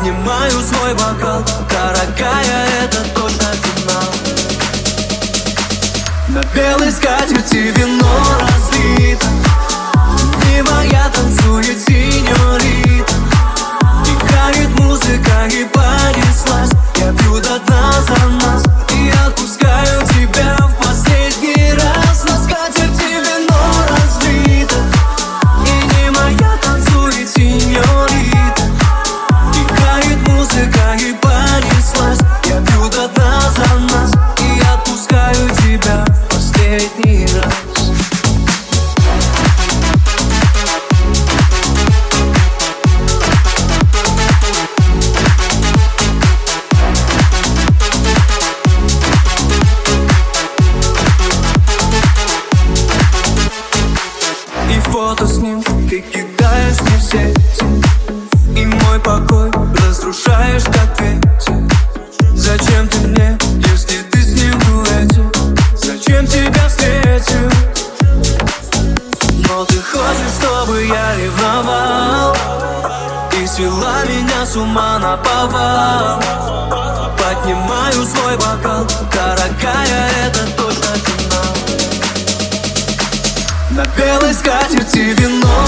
Поднимаю свой бокал. Дорогая, это точно финал. На белой скатерти вино разлито. Не моя танцует синьорита. Играет музыка и понеслась. Я пью до дна за вино.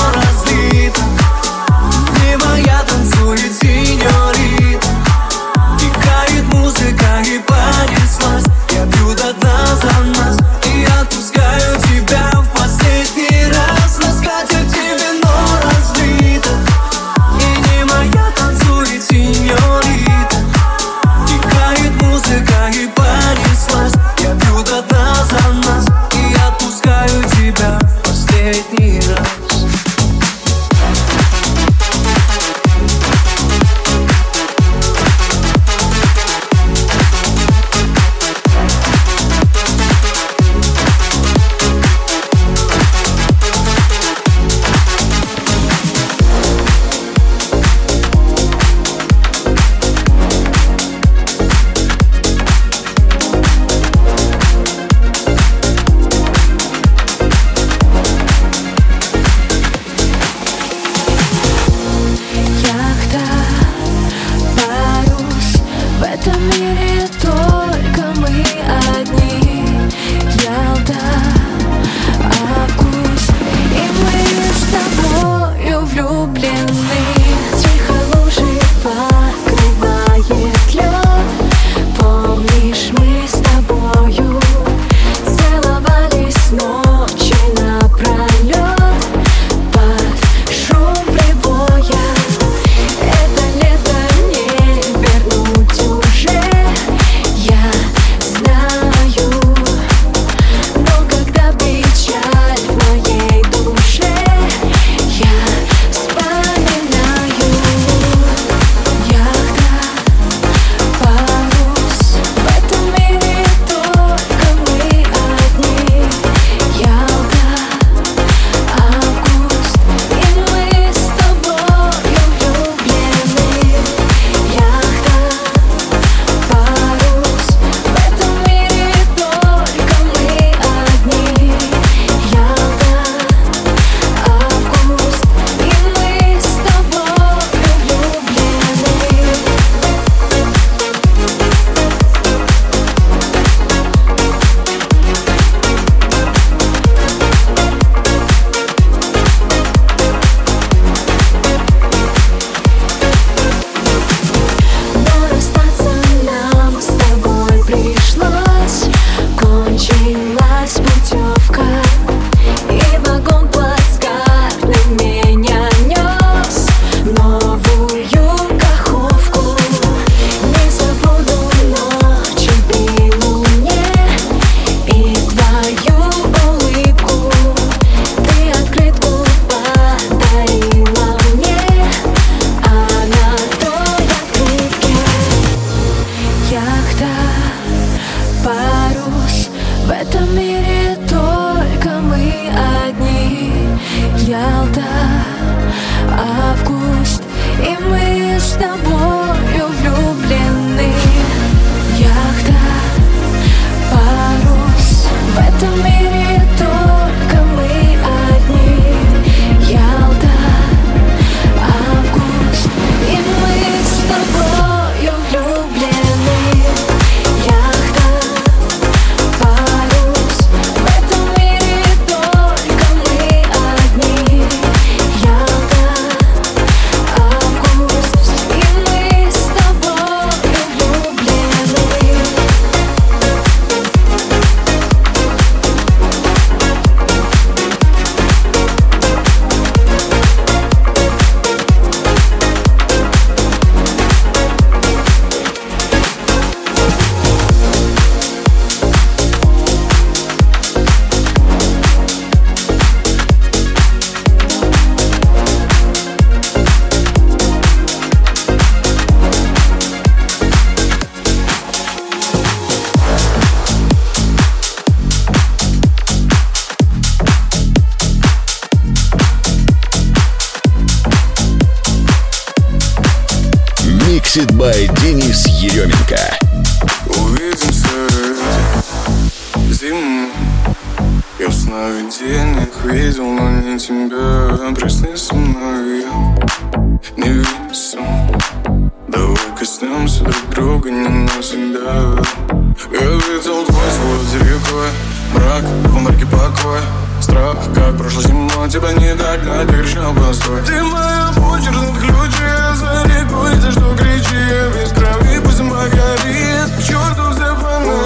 все Как прошлой зимой тебя не догнать, перешел простой Ты моя почерк ключи, за реку за что кричи Без крови пусть зима горит, к черту все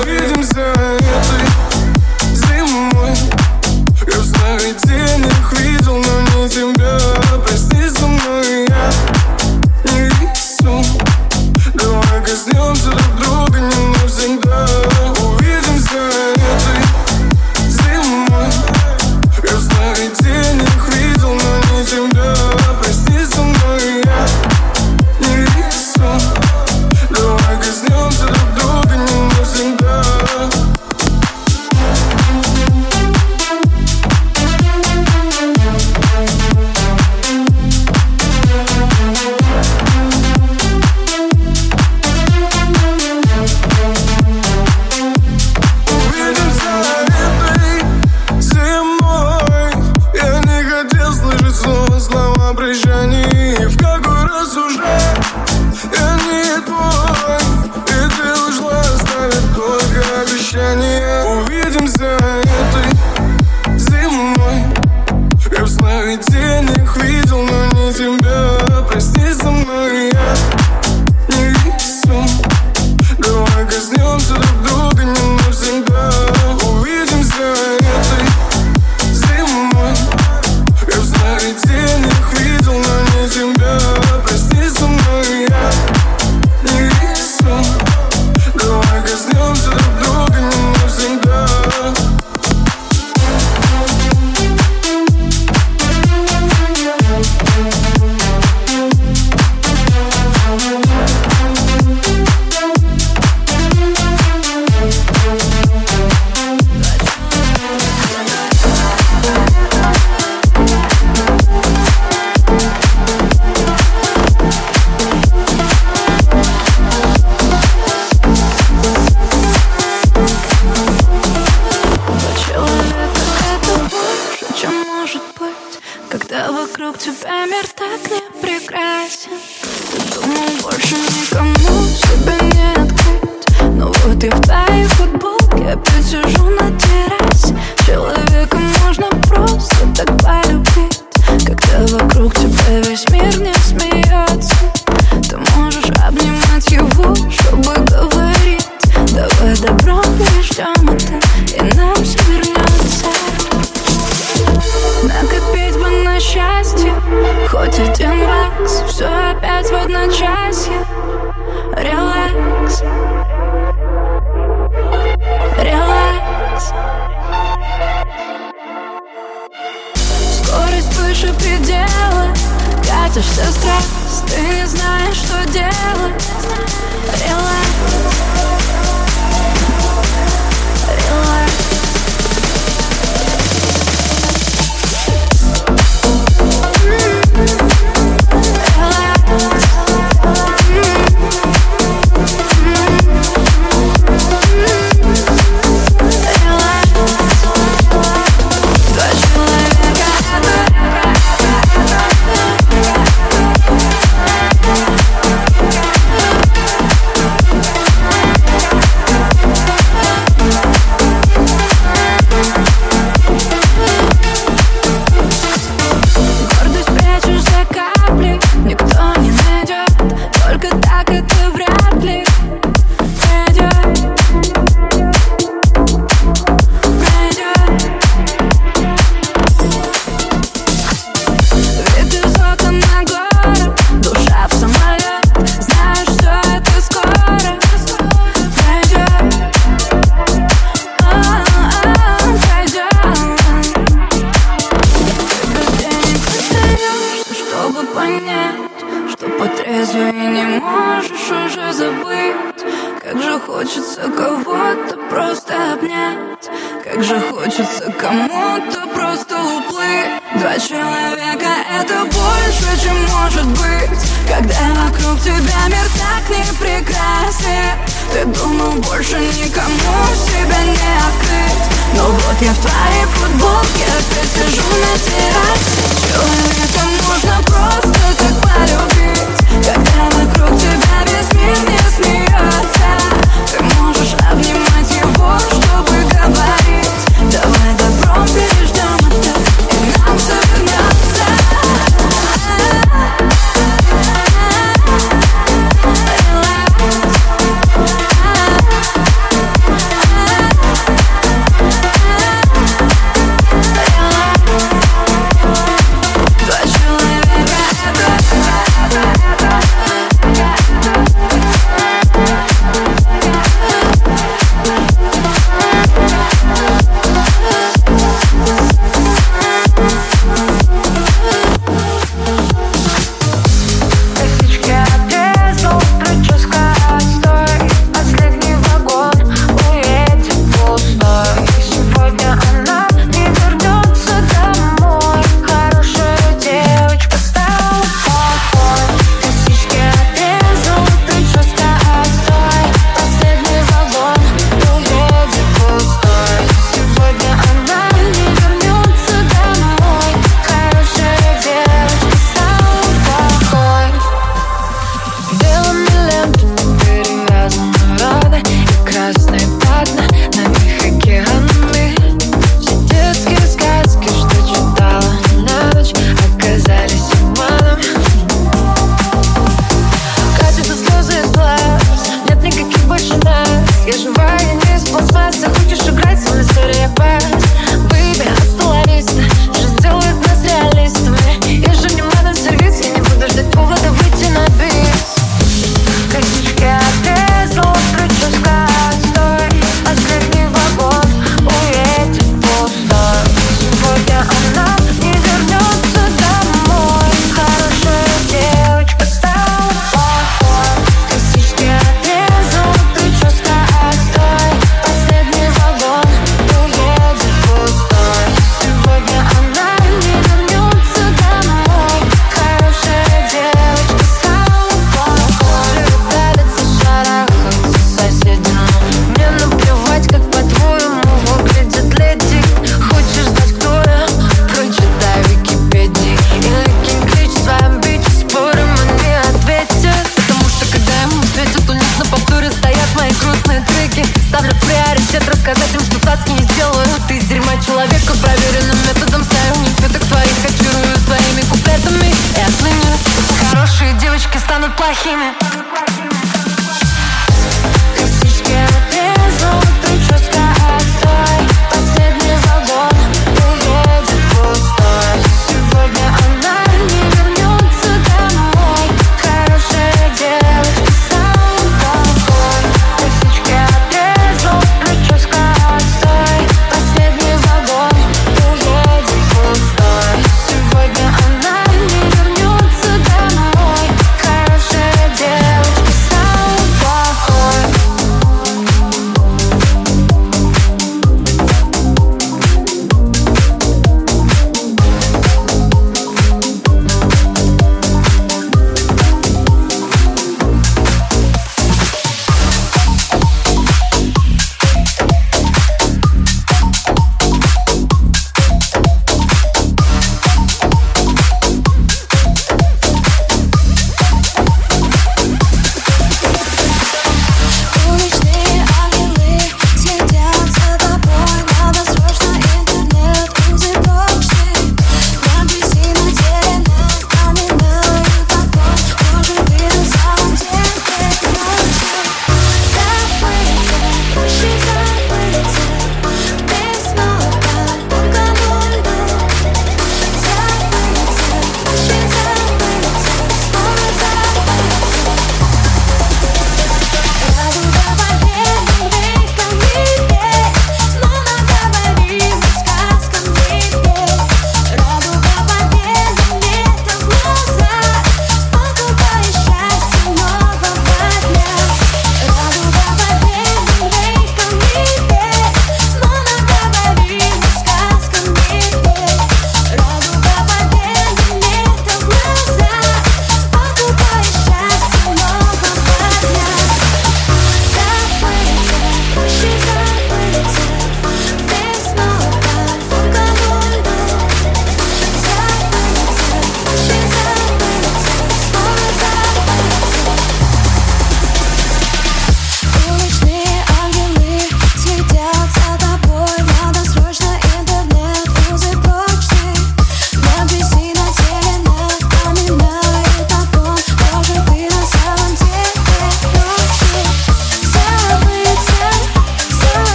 увидимся Этой зимой. Я в снах и тенях видел, но не тебя. Прости со мной, я не весу Давай коснемся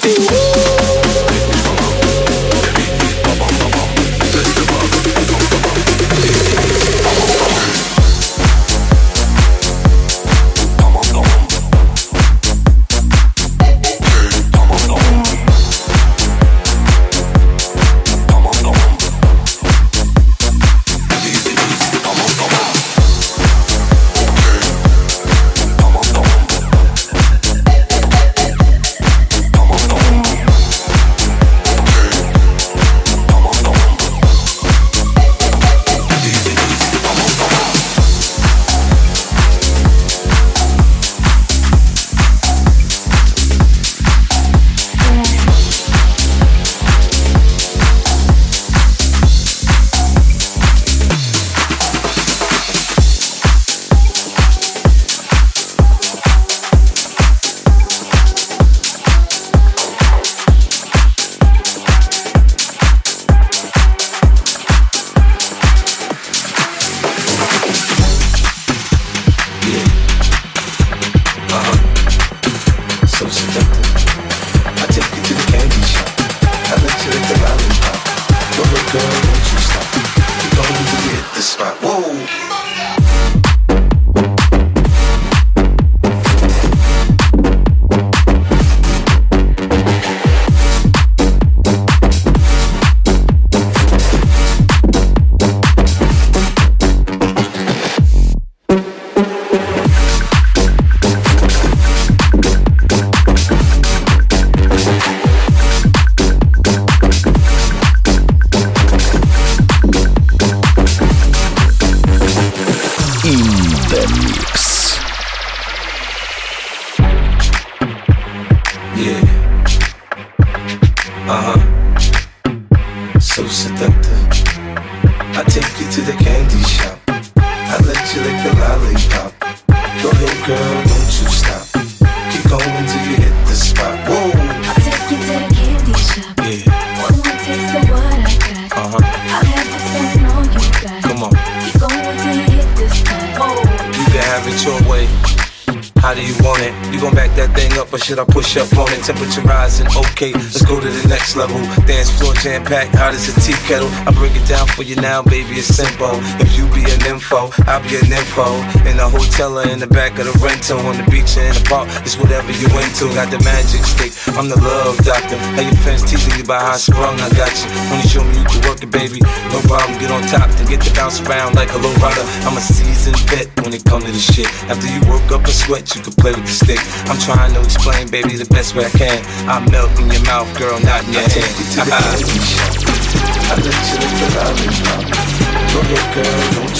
party. Woo! Temperature rising, okay, let's go to the next level. Dance floor jam packed, hot as a tea kettle. I down for you now, baby, it's simple. If you be an info, I'll be an info. In the hotel or in the back of the rental, on the beach or in the park, it's whatever you into. Got the magic stick, I'm the love doctor. How your fans teasing you about how I sprung, I got you. When you show me you can work it, baby, no problem. Get on top, then get to bounce around like a low rider. I'm a seasoned vet when it come to this shit. After you work up a sweat, you can play with the stick. I'm trying to explain, baby, the best way I can. I melt in your mouth, girl, not in your hand. I let you lick the lollipop. Go ahead, girl,